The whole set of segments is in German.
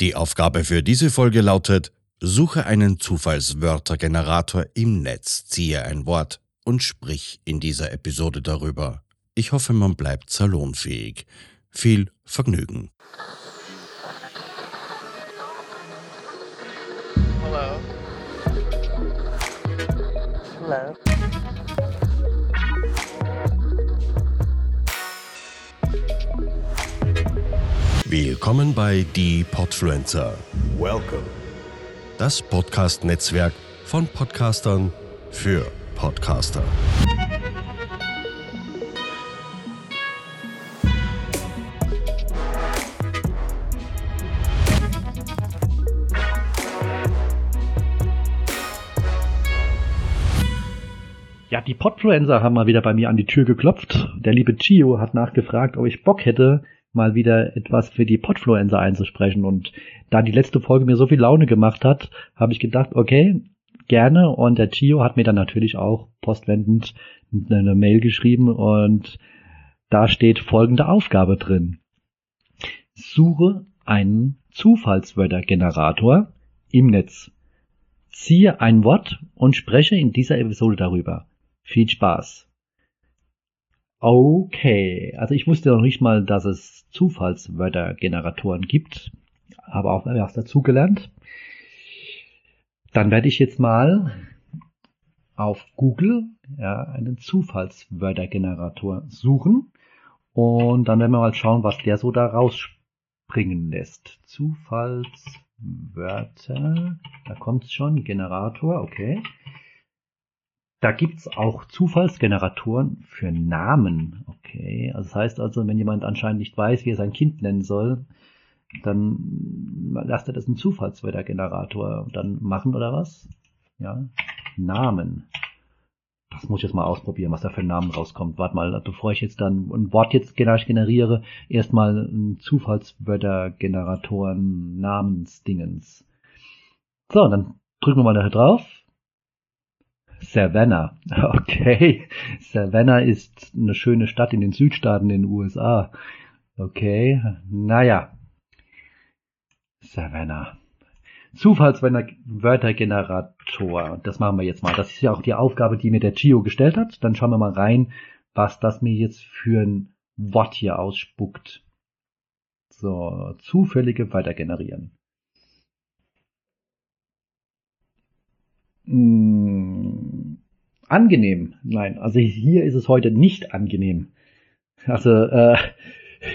Die Aufgabe für diese Folge lautet, suche einen Zufallswörtergenerator im Netz, ziehe ein Wort und sprich in dieser Episode darüber. Ich hoffe, man bleibt salonfähig. Viel Vergnügen. Hello. Hello. Willkommen bei Die Podfluencer, Welcome. das Podcast-Netzwerk von Podcastern für Podcaster. Ja, die Podfluencer haben mal wieder bei mir an die Tür geklopft. Der liebe Gio hat nachgefragt, ob ich Bock hätte, mal wieder etwas für die Podfluencer einzusprechen. Und da die letzte Folge mir so viel Laune gemacht hat, habe ich gedacht, okay, gerne. Und der Gio hat mir dann natürlich auch postwendend eine Mail geschrieben und da steht folgende Aufgabe drin. Suche einen Zufallswörtergenerator im Netz. Ziehe ein Wort und spreche in dieser Episode darüber. Viel Spaß. Okay, also ich wusste noch nicht mal, dass es Zufallswörtergeneratoren gibt, aber auch was dazugelernt. Dann werde ich jetzt mal auf Google ja, einen Zufallswörtergenerator suchen und dann werden wir mal schauen, was der so da rausspringen lässt. Zufallswörter, da kommt's schon, Generator, okay. Da gibt's auch Zufallsgeneratoren für Namen. Okay, also das heißt also, wenn jemand anscheinend nicht weiß, wie er sein Kind nennen soll, dann lasst er das einen Zufallswörtergenerator dann machen oder was? Ja, Namen. Das muss ich jetzt mal ausprobieren, was da für Namen rauskommt. Warte mal, bevor ich jetzt dann ein Wort jetzt generiere, erstmal ein Zufallswörtergeneratoren Namensdingens. So, dann drücken wir mal da drauf. Savannah. Okay. Savannah ist eine schöne Stadt in den Südstaaten in den USA. Okay. Naja. Savannah. Zufallswörtergenerator. Das machen wir jetzt mal. Das ist ja auch die Aufgabe, die mir der Gio gestellt hat. Dann schauen wir mal rein, was das mir jetzt für ein Wort hier ausspuckt. So, zufällige Wörter generieren. Hm, angenehm. Nein, also hier ist es heute nicht angenehm. Also äh,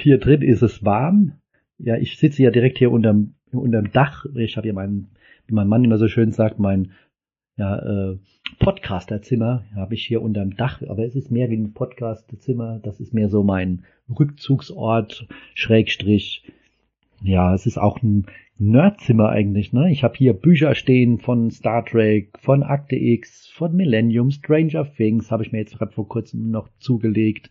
hier drin ist es warm. Ja, ich sitze ja direkt hier unterm, unterm Dach. Ich habe hier meinen, wie mein Mann immer so schön sagt, mein ja, äh, Podcasterzimmer habe ich hier unterm Dach, aber es ist mehr wie ein Podcastzimmer. Das ist mehr so mein Rückzugsort, Schrägstrich. Ja, es ist auch ein Nerdzimmer eigentlich, ne? Ich habe hier Bücher stehen von Star Trek, von Akte X, von Millennium, Stranger Things habe ich mir jetzt gerade vor kurzem noch zugelegt.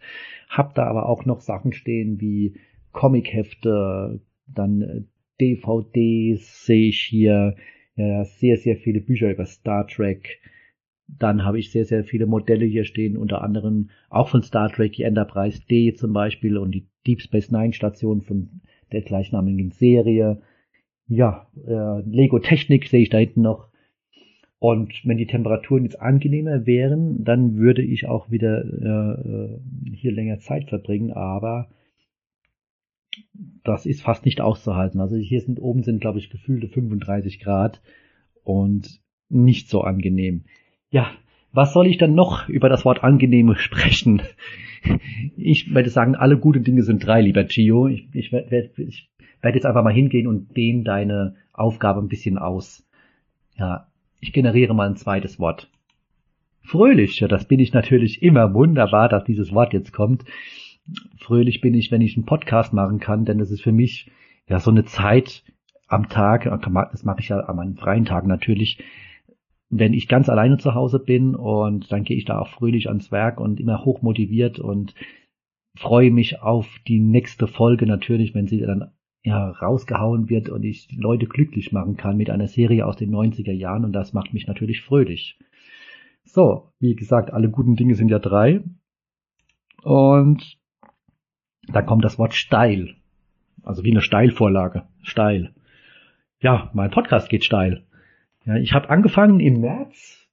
Hab da aber auch noch Sachen stehen wie Comichefte, dann äh, DVDs sehe ich hier, ja, sehr, sehr viele Bücher über Star Trek. Dann habe ich sehr, sehr viele Modelle hier stehen, unter anderem auch von Star Trek, die Enterprise D zum Beispiel und die Deep Space Nine Station von der gleichnamigen Serie. Ja, äh, Lego Technik sehe ich da hinten noch. Und wenn die Temperaturen jetzt angenehmer wären, dann würde ich auch wieder äh, hier länger Zeit verbringen, aber das ist fast nicht auszuhalten. Also hier sind oben sind, glaube ich, gefühlte 35 Grad und nicht so angenehm. Ja, was soll ich dann noch über das Wort angenehm sprechen? Ich werde sagen, alle guten Dinge sind drei, lieber Gio. Ich, ich, werde, ich werde jetzt einfach mal hingehen und dehne deine Aufgabe ein bisschen aus. Ja, ich generiere mal ein zweites Wort. Fröhlich, ja, das bin ich natürlich immer wunderbar, dass dieses Wort jetzt kommt. Fröhlich bin ich, wenn ich einen Podcast machen kann, denn das ist für mich ja so eine Zeit am Tag, das mache ich ja an meinen freien Tagen natürlich, wenn ich ganz alleine zu Hause bin und dann gehe ich da auch fröhlich ans Werk und immer hoch motiviert und freue mich auf die nächste Folge natürlich, wenn sie dann ja rausgehauen wird und ich Leute glücklich machen kann mit einer Serie aus den 90er Jahren und das macht mich natürlich fröhlich. So, wie gesagt, alle guten Dinge sind ja drei. Und da kommt das Wort steil. Also wie eine Steilvorlage. Steil. ja, mein Podcast geht steil. Ja, ich habe angefangen im März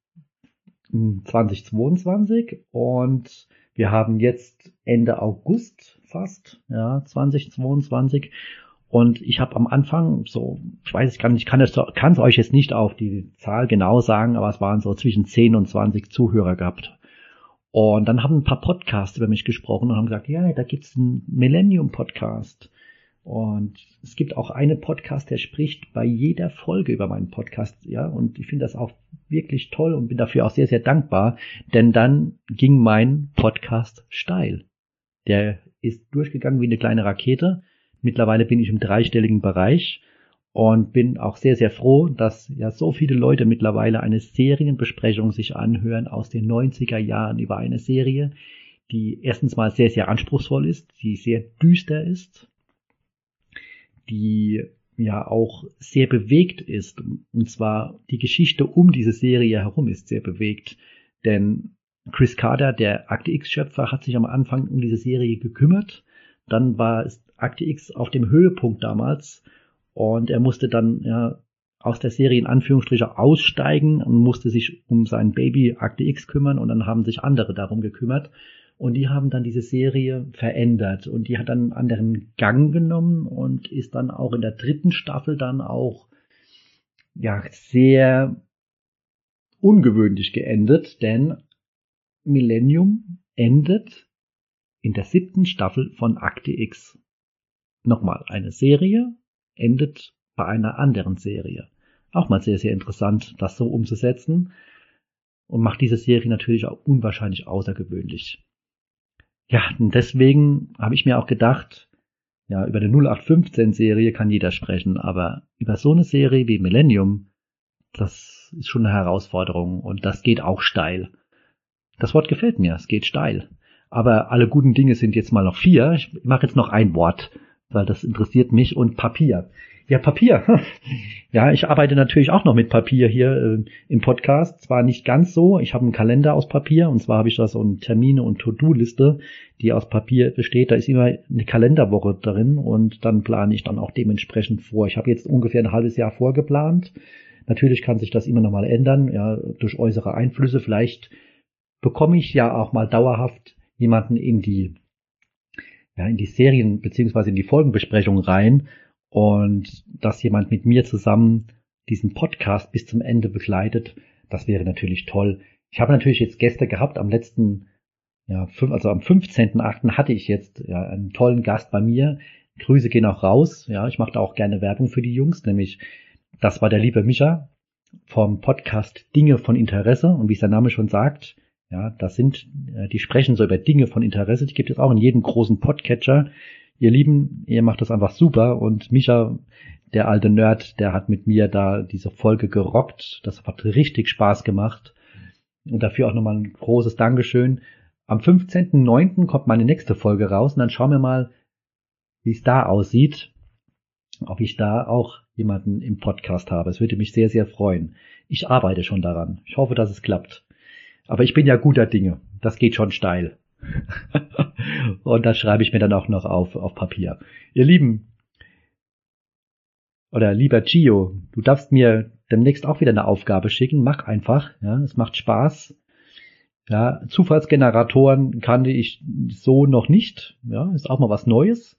2022 und wir haben jetzt Ende August fast, ja, 2022 und ich habe am Anfang so, ich weiß es gar nicht, ich kann es euch jetzt nicht auf die Zahl genau sagen, aber es waren so zwischen 10 und 20 Zuhörer gehabt. Und dann haben ein paar Podcasts über mich gesprochen und haben gesagt, ja, da gibt's einen Millennium Podcast. Und es gibt auch einen Podcast, der spricht bei jeder Folge über meinen Podcast, ja, und ich finde das auch wirklich toll und bin dafür auch sehr, sehr dankbar, denn dann ging mein Podcast steil. Der ist durchgegangen wie eine kleine Rakete Mittlerweile bin ich im dreistelligen Bereich und bin auch sehr, sehr froh, dass ja so viele Leute mittlerweile eine Serienbesprechung sich anhören aus den 90er Jahren über eine Serie, die erstens mal sehr, sehr anspruchsvoll ist, die sehr düster ist, die ja auch sehr bewegt ist. Und zwar die Geschichte um diese Serie herum ist sehr bewegt. Denn Chris Carter, der Akte X-Schöpfer, hat sich am Anfang um diese Serie gekümmert. Dann war es Akte X auf dem Höhepunkt damals und er musste dann ja aus der Serie in Anführungsstriche aussteigen und musste sich um sein Baby Akte X kümmern und dann haben sich andere darum gekümmert und die haben dann diese Serie verändert und die hat dann einen anderen Gang genommen und ist dann auch in der dritten Staffel dann auch ja sehr ungewöhnlich geendet, denn Millennium endet in der siebten Staffel von Akte X. Nochmal, eine Serie endet bei einer anderen Serie. Auch mal sehr, sehr interessant, das so umzusetzen und macht diese Serie natürlich auch unwahrscheinlich außergewöhnlich. Ja, deswegen habe ich mir auch gedacht, ja, über eine 0815 Serie kann jeder sprechen, aber über so eine Serie wie Millennium, das ist schon eine Herausforderung und das geht auch steil. Das Wort gefällt mir, es geht steil. Aber alle guten Dinge sind jetzt mal noch vier. Ich mache jetzt noch ein Wort weil das interessiert mich und Papier. Ja, Papier. Ja, ich arbeite natürlich auch noch mit Papier hier äh, im Podcast. Zwar nicht ganz so. Ich habe einen Kalender aus Papier und zwar habe ich da so eine Termine- und To-Do-Liste, die aus Papier besteht. Da ist immer eine Kalenderwoche drin und dann plane ich dann auch dementsprechend vor. Ich habe jetzt ungefähr ein halbes Jahr vorgeplant. Natürlich kann sich das immer noch mal ändern, ja, durch äußere Einflüsse. Vielleicht bekomme ich ja auch mal dauerhaft jemanden in die ja, in die Serien beziehungsweise in die Folgenbesprechung rein und dass jemand mit mir zusammen diesen Podcast bis zum Ende begleitet, das wäre natürlich toll. Ich habe natürlich jetzt Gäste gehabt am letzten, ja, also am 15.8. hatte ich jetzt ja, einen tollen Gast bei mir. Grüße gehen auch raus. Ja, ich mache auch gerne Werbung für die Jungs, nämlich das war der liebe Micha vom Podcast Dinge von Interesse und wie es der Name schon sagt, ja, das sind, äh, die sprechen so über Dinge von Interesse. Die gibt es auch in jedem großen Podcatcher. Ihr Lieben, ihr macht das einfach super und Micha, der alte Nerd, der hat mit mir da diese Folge gerockt. Das hat richtig Spaß gemacht. Und dafür auch nochmal ein großes Dankeschön. Am 15.09. kommt meine nächste Folge raus und dann schauen wir mal, wie es da aussieht. Ob ich da auch jemanden im Podcast habe. Es würde mich sehr, sehr freuen. Ich arbeite schon daran. Ich hoffe, dass es klappt. Aber ich bin ja guter Dinge. Das geht schon steil. und das schreibe ich mir dann auch noch auf, auf Papier. Ihr Lieben, oder lieber Gio, du darfst mir demnächst auch wieder eine Aufgabe schicken. Mach einfach, ja, es macht Spaß. Ja, Zufallsgeneratoren kannte ich so noch nicht. Ja, ist auch mal was Neues.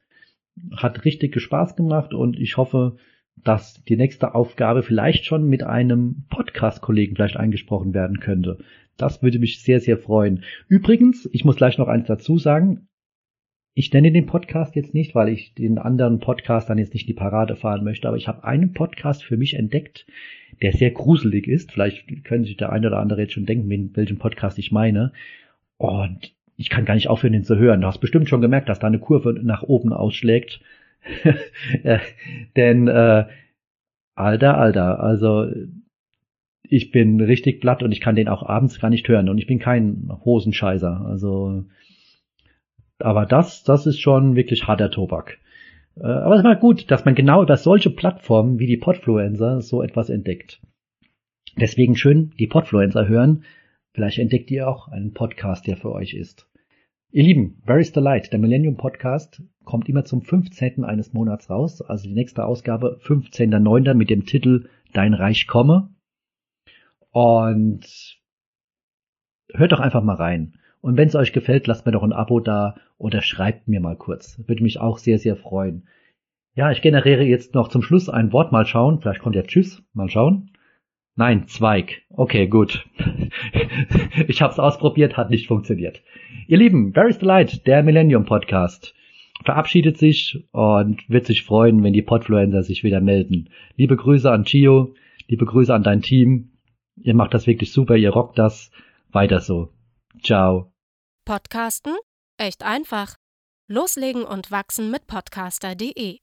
Hat richtig Spaß gemacht und ich hoffe, dass die nächste Aufgabe vielleicht schon mit einem Podcast-Kollegen vielleicht eingesprochen werden könnte. Das würde mich sehr, sehr freuen. Übrigens, ich muss gleich noch eins dazu sagen. Ich nenne den Podcast jetzt nicht, weil ich den anderen Podcastern jetzt nicht in die Parade fahren möchte, aber ich habe einen Podcast für mich entdeckt, der sehr gruselig ist. Vielleicht können sich der eine oder andere jetzt schon denken, welchen Podcast ich meine. Und ich kann gar nicht aufhören, den zu hören. Du hast bestimmt schon gemerkt, dass da eine Kurve nach oben ausschlägt. Denn, äh, alter, alter, also ich bin richtig glatt und ich kann den auch abends gar nicht hören und ich bin kein Hosenscheißer. Also, aber das, das ist schon wirklich harter Tobak. Äh, aber es war gut, dass man genau über solche Plattformen wie die Podfluencer so etwas entdeckt. Deswegen schön die Podfluencer hören. Vielleicht entdeckt ihr auch einen Podcast, der für euch ist. Ihr Lieben, Where is the Light, der Millennium Podcast, kommt immer zum 15. eines Monats raus. Also die nächste Ausgabe 15.09. mit dem Titel Dein Reich komme. Und hört doch einfach mal rein. Und wenn es euch gefällt, lasst mir doch ein Abo da oder schreibt mir mal kurz. Würde mich auch sehr, sehr freuen. Ja, ich generiere jetzt noch zum Schluss ein Wort. Mal schauen. Vielleicht kommt ja Tschüss. Mal schauen. Nein, Zweig. Okay, gut. ich habe es ausprobiert, hat nicht funktioniert. Ihr Lieben, Where is the Light, der Millennium Podcast, verabschiedet sich und wird sich freuen, wenn die Podfluencer sich wieder melden. Liebe Grüße an Gio, liebe Grüße an dein Team. Ihr macht das wirklich super, ihr rockt das. Weiter so. Ciao. Podcasten? Echt einfach. Loslegen und wachsen mit podcaster.de.